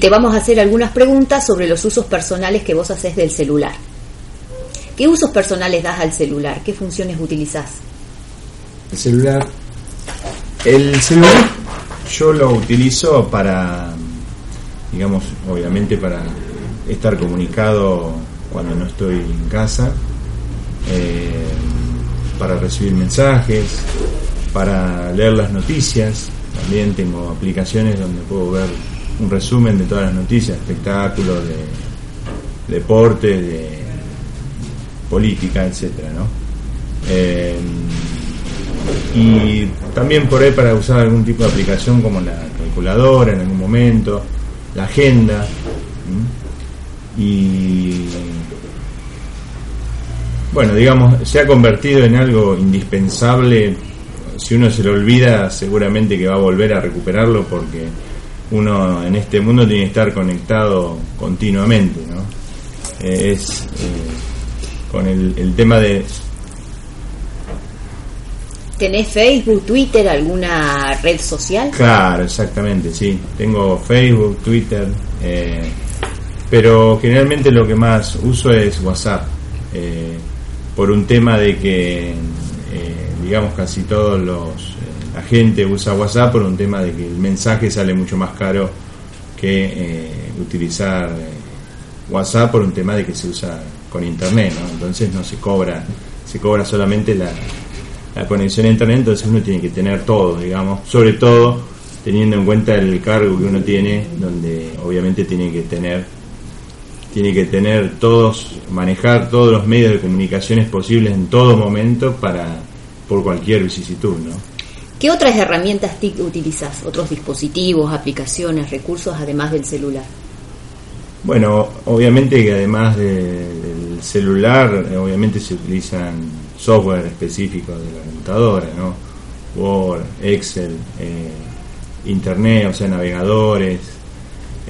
te vamos a hacer algunas preguntas sobre los usos personales que vos haces del celular. ¿Qué usos personales das al celular? ¿Qué funciones utilizás? El celular. El celular yo lo utilizo para, digamos, obviamente para estar comunicado cuando no estoy en casa, eh, para recibir mensajes, para leer las noticias. También tengo aplicaciones donde puedo ver un resumen de todas las noticias, espectáculos, de deporte, de política, etcétera, ¿no? Eh, y también por ahí para usar algún tipo de aplicación como la calculadora en algún momento, la agenda. Y bueno, digamos, se ha convertido en algo indispensable. Si uno se lo olvida, seguramente que va a volver a recuperarlo porque uno en este mundo tiene que estar conectado continuamente, ¿no? Eh, es eh, con el, el tema de ¿Tenés Facebook, Twitter, alguna red social? Claro, exactamente, sí. Tengo Facebook, Twitter, eh, pero generalmente lo que más uso es WhatsApp, eh, por un tema de que, eh, digamos, casi todos los... la gente usa WhatsApp por un tema de que el mensaje sale mucho más caro que utilizar WhatsApp por un tema de que se usa con internet, ¿no? Entonces no se cobra, se cobra solamente la la conexión a internet, entonces uno tiene que tener todo, digamos, sobre todo teniendo en cuenta el cargo que uno tiene, donde obviamente tiene que tener tiene que tener todos manejar todos los medios de comunicaciones posibles en todo momento para por cualquier vicisitud, ¿no? ¿Qué otras herramientas TIC utilizas? ¿Otros dispositivos, aplicaciones, recursos además del celular? Bueno, obviamente que además del celular, obviamente se utilizan software específico de la computadora, ¿no? Word, Excel, eh, Internet, o sea, navegadores,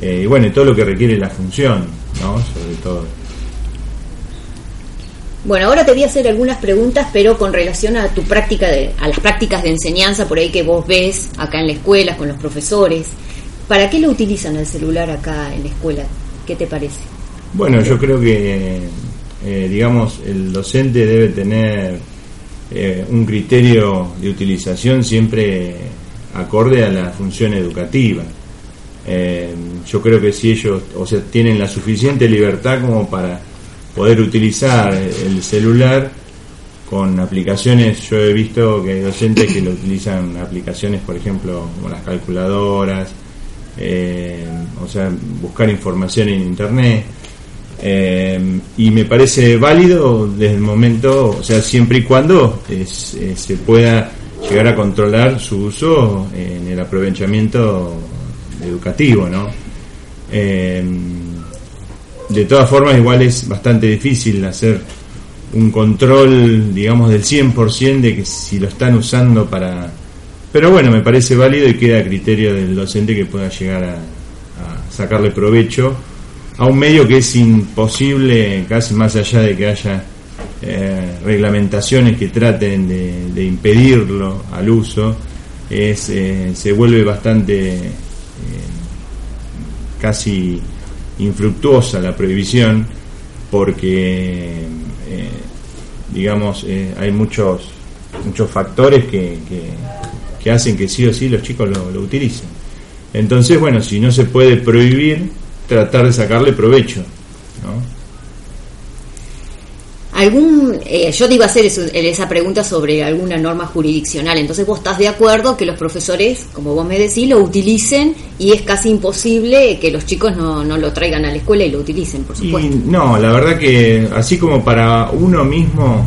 eh, y bueno, todo lo que requiere la función, ¿no? Sobre todo. Bueno, ahora te voy a hacer algunas preguntas, pero con relación a tu práctica, de, a las prácticas de enseñanza por ahí que vos ves acá en la escuela con los profesores. ¿Para qué lo utilizan el celular acá en la escuela? ¿Qué te parece? Bueno, yo creo que eh, digamos, el docente debe tener eh, un criterio de utilización siempre acorde a la función educativa. Eh, yo creo que si ellos, o sea, tienen la suficiente libertad como para poder utilizar el celular con aplicaciones, yo he visto que hay docentes que lo utilizan aplicaciones, por ejemplo, como las calculadoras, o sea, buscar información en internet. Eh, y me parece válido desde el momento, o sea, siempre y cuando eh, se pueda llegar a controlar su uso en el aprovechamiento educativo, ¿no? Eh, de todas formas, igual es bastante difícil hacer un control, digamos, del 100% de que si lo están usando para... Pero bueno, me parece válido y queda a criterio del docente que pueda llegar a, sacarle provecho a un medio que es imposible, casi más allá de que haya eh, reglamentaciones que traten de, impedirlo al uso, es, eh, se vuelve bastante eh, casi infructuosa la prohibición porque digamos hay muchos muchos factores que, que, hacen que sí o sí los chicos lo, lo utilicen entonces bueno si no se puede prohibir tratar de sacarle provecho. Algún, eh, yo te iba a hacer esa pregunta sobre alguna norma jurisdiccional, entonces vos estás de acuerdo que los profesores, como vos me decís, lo utilicen y es casi imposible que los chicos no, no lo traigan a la escuela y lo utilicen, por supuesto. no, la verdad que así como para uno mismo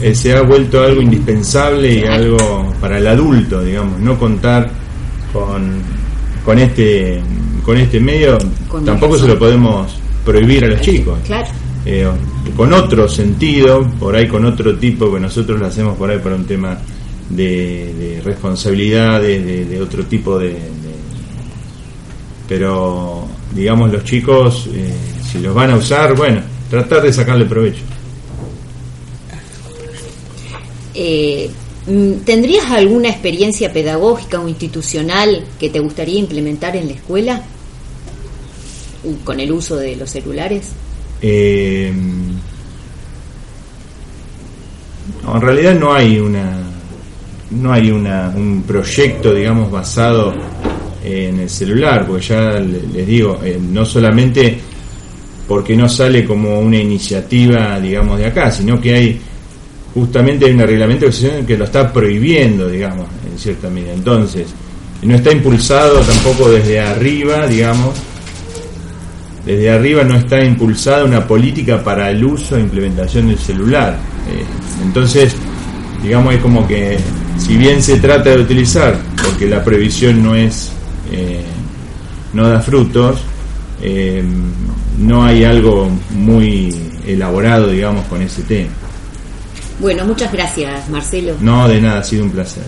eh, se ha vuelto algo indispensable y algo para el adulto, digamos, no contar con, con este con este medio tampoco se lo podemos prohibir a los chicos. Claro. Eh, con otro sentido, por ahí con otro tipo, que nosotros lo hacemos por ahí para un tema de, responsabilidades, de, otro tipo de, Pero, digamos, los chicos, eh, si los van a usar, bueno, tratar de sacarle provecho. Eh, ¿Tendrías alguna experiencia pedagógica o institucional que te gustaría implementar en la escuela? con el uso de los celulares? Eh, en realidad no hay una no hay una, un proyecto digamos basado en el celular porque ya les digo eh, no solamente porque no sale como una iniciativa digamos de acá sino que hay justamente hay un reglamento que lo está prohibiendo digamos en cierta medida. Entonces no está impulsado tampoco desde arriba digamos desde arriba no está impulsada una política para el uso e implementación del celular. Eh, entonces, digamos, es como que si bien se trata de utilizar, porque la previsión no es, eh, no da frutos, eh, no hay algo muy elaborado, digamos, con ese tema. Bueno, muchas gracias, Marcelo. No, de nada, ha sido un placer.